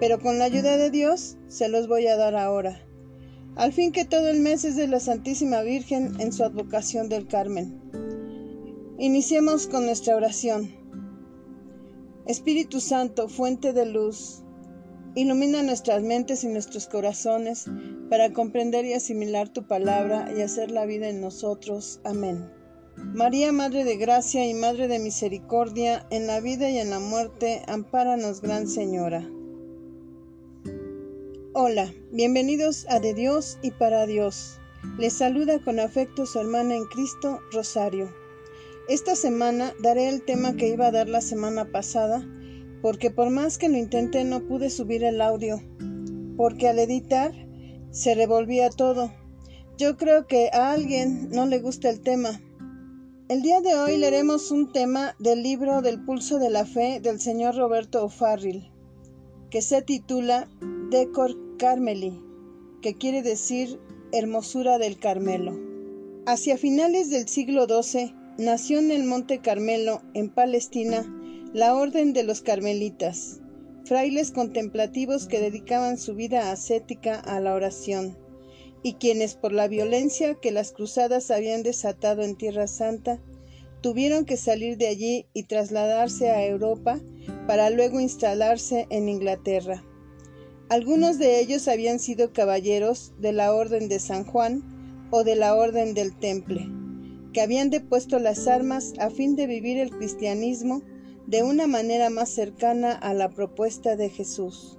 pero con la ayuda de Dios se los voy a dar ahora. Al fin que todo el mes es de la Santísima Virgen en su advocación del Carmen. Iniciemos con nuestra oración. Espíritu Santo, fuente de luz, ilumina nuestras mentes y nuestros corazones para comprender y asimilar tu palabra y hacer la vida en nosotros. Amén. María, Madre de Gracia y Madre de Misericordia, en la vida y en la muerte, ampáranos, Gran Señora. Hola, bienvenidos a De Dios y para Dios. Les saluda con afecto su hermana en Cristo, Rosario. Esta semana daré el tema que iba a dar la semana pasada, porque por más que lo intenté no pude subir el audio, porque al editar se revolvía todo. Yo creo que a alguien no le gusta el tema. El día de hoy leeremos un tema del libro del pulso de la fe del señor Roberto O'Farrill, que se titula Decor Carmeli, que quiere decir hermosura del Carmelo. Hacia finales del siglo XII nació en el Monte Carmelo, en Palestina, la Orden de los Carmelitas, frailes contemplativos que dedicaban su vida ascética a la oración, y quienes por la violencia que las cruzadas habían desatado en Tierra Santa, tuvieron que salir de allí y trasladarse a Europa para luego instalarse en Inglaterra. Algunos de ellos habían sido caballeros de la Orden de San Juan o de la Orden del Temple, que habían depuesto las armas a fin de vivir el cristianismo de una manera más cercana a la propuesta de Jesús.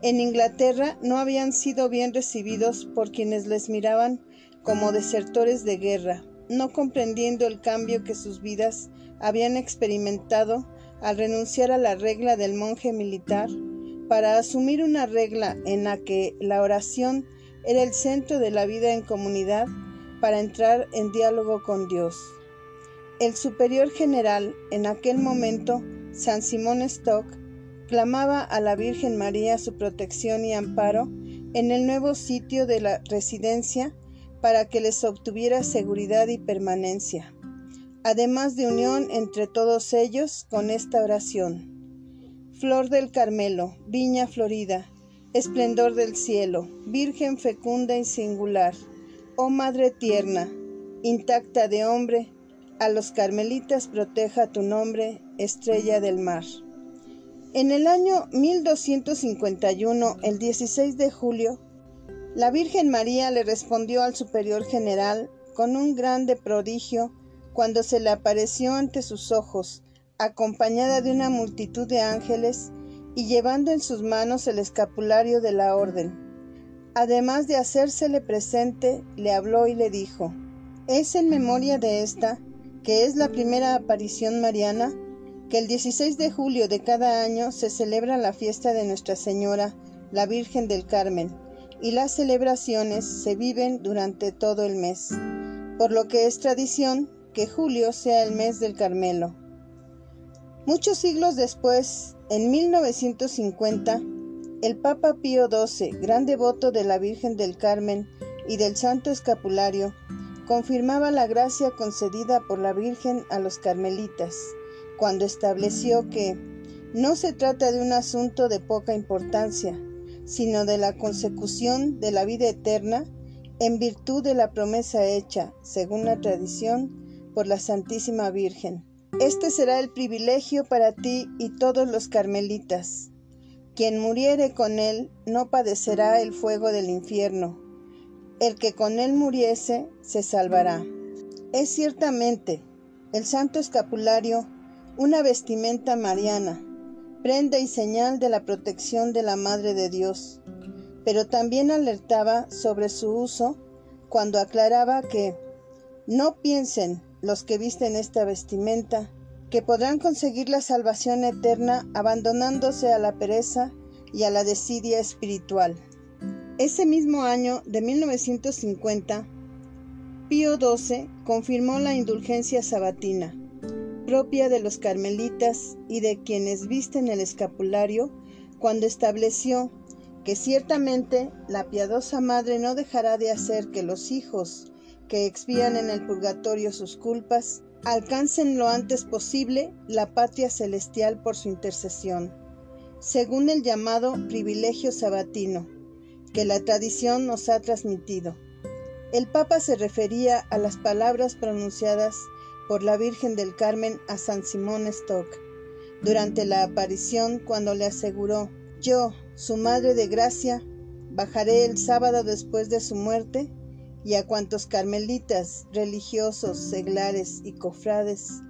En Inglaterra no habían sido bien recibidos por quienes les miraban como desertores de guerra, no comprendiendo el cambio que sus vidas habían experimentado al renunciar a la regla del monje militar para asumir una regla en la que la oración era el centro de la vida en comunidad para entrar en diálogo con Dios. El superior general en aquel momento, San Simón Stock, clamaba a la Virgen María su protección y amparo en el nuevo sitio de la residencia para que les obtuviera seguridad y permanencia, además de unión entre todos ellos con esta oración. Flor del Carmelo, viña florida, esplendor del cielo, Virgen fecunda y singular, oh Madre tierna, intacta de hombre, a los carmelitas proteja tu nombre, estrella del mar. En el año 1251, el 16 de julio, la Virgen María le respondió al superior general con un grande prodigio cuando se le apareció ante sus ojos, acompañada de una multitud de ángeles y llevando en sus manos el escapulario de la orden. Además de hacérsele presente, le habló y le dijo, es en memoria de esta, que es la primera aparición mariana, que el 16 de julio de cada año se celebra la fiesta de Nuestra Señora, la Virgen del Carmen, y las celebraciones se viven durante todo el mes, por lo que es tradición que julio sea el mes del Carmelo. Muchos siglos después, en 1950, el Papa Pío XII, gran devoto de la Virgen del Carmen y del Santo Escapulario, confirmaba la gracia concedida por la Virgen a los carmelitas, cuando estableció que no se trata de un asunto de poca importancia, sino de la consecución de la vida eterna en virtud de la promesa hecha, según la tradición, por la Santísima Virgen este será el privilegio para ti y todos los carmelitas. Quien muriere con él no padecerá el fuego del infierno. El que con él muriese se salvará. Es ciertamente el santo escapulario una vestimenta mariana, prenda y señal de la protección de la Madre de Dios, pero también alertaba sobre su uso cuando aclaraba que no piensen los que visten esta vestimenta, que podrán conseguir la salvación eterna abandonándose a la pereza y a la desidia espiritual. Ese mismo año de 1950, Pío XII confirmó la indulgencia sabatina, propia de los carmelitas y de quienes visten el escapulario, cuando estableció que ciertamente la piadosa madre no dejará de hacer que los hijos que expían en el purgatorio sus culpas, alcancen lo antes posible la patria celestial por su intercesión. según el llamado privilegio sabatino que la tradición nos ha transmitido. El Papa se refería a las palabras pronunciadas por la Virgen del Carmen a San Simón Stock durante la aparición cuando le aseguró, yo, su Madre de Gracia, bajaré el sábado después de su muerte y a cuantos carmelitas, religiosos, seglares y cofrades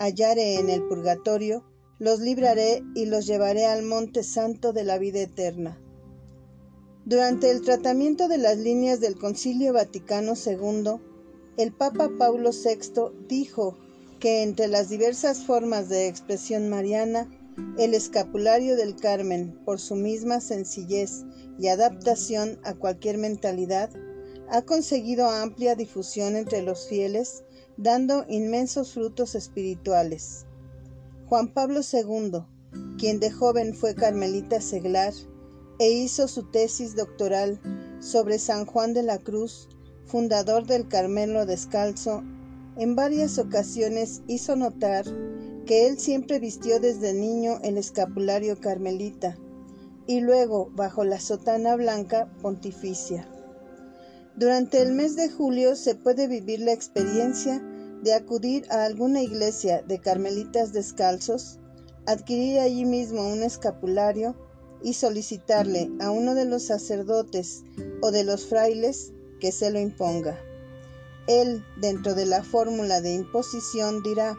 hallare en el purgatorio, los libraré y los llevaré al monte santo de la vida eterna. Durante el tratamiento de las líneas del Concilio Vaticano II, el Papa Paulo VI dijo que entre las diversas formas de expresión mariana, el escapulario del Carmen, por su misma sencillez y adaptación a cualquier mentalidad, ha conseguido amplia difusión entre los fieles, dando inmensos frutos espirituales. Juan Pablo II, quien de joven fue carmelita seglar e hizo su tesis doctoral sobre San Juan de la Cruz, fundador del Carmelo Descalzo, en varias ocasiones hizo notar que él siempre vistió desde niño el escapulario carmelita y luego bajo la sotana blanca pontificia. Durante el mes de julio se puede vivir la experiencia de acudir a alguna iglesia de carmelitas descalzos, adquirir allí mismo un escapulario y solicitarle a uno de los sacerdotes o de los frailes que se lo imponga. Él, dentro de la fórmula de imposición, dirá,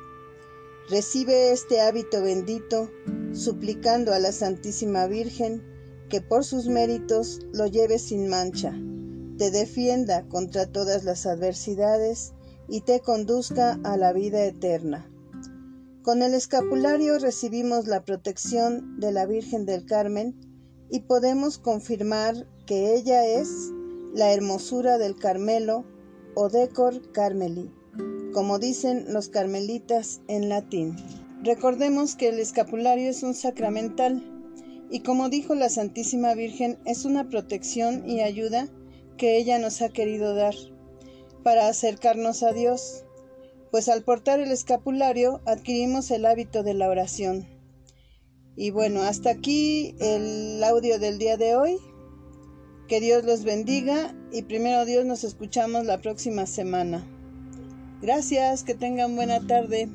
recibe este hábito bendito, suplicando a la Santísima Virgen que por sus méritos lo lleve sin mancha te defienda contra todas las adversidades y te conduzca a la vida eterna. Con el escapulario recibimos la protección de la Virgen del Carmen y podemos confirmar que ella es la hermosura del Carmelo o decor Carmeli, como dicen los carmelitas en latín. Recordemos que el escapulario es un sacramental y como dijo la Santísima Virgen es una protección y ayuda que ella nos ha querido dar para acercarnos a Dios, pues al portar el escapulario adquirimos el hábito de la oración. Y bueno, hasta aquí el audio del día de hoy. Que Dios los bendiga y primero Dios nos escuchamos la próxima semana. Gracias, que tengan buena tarde.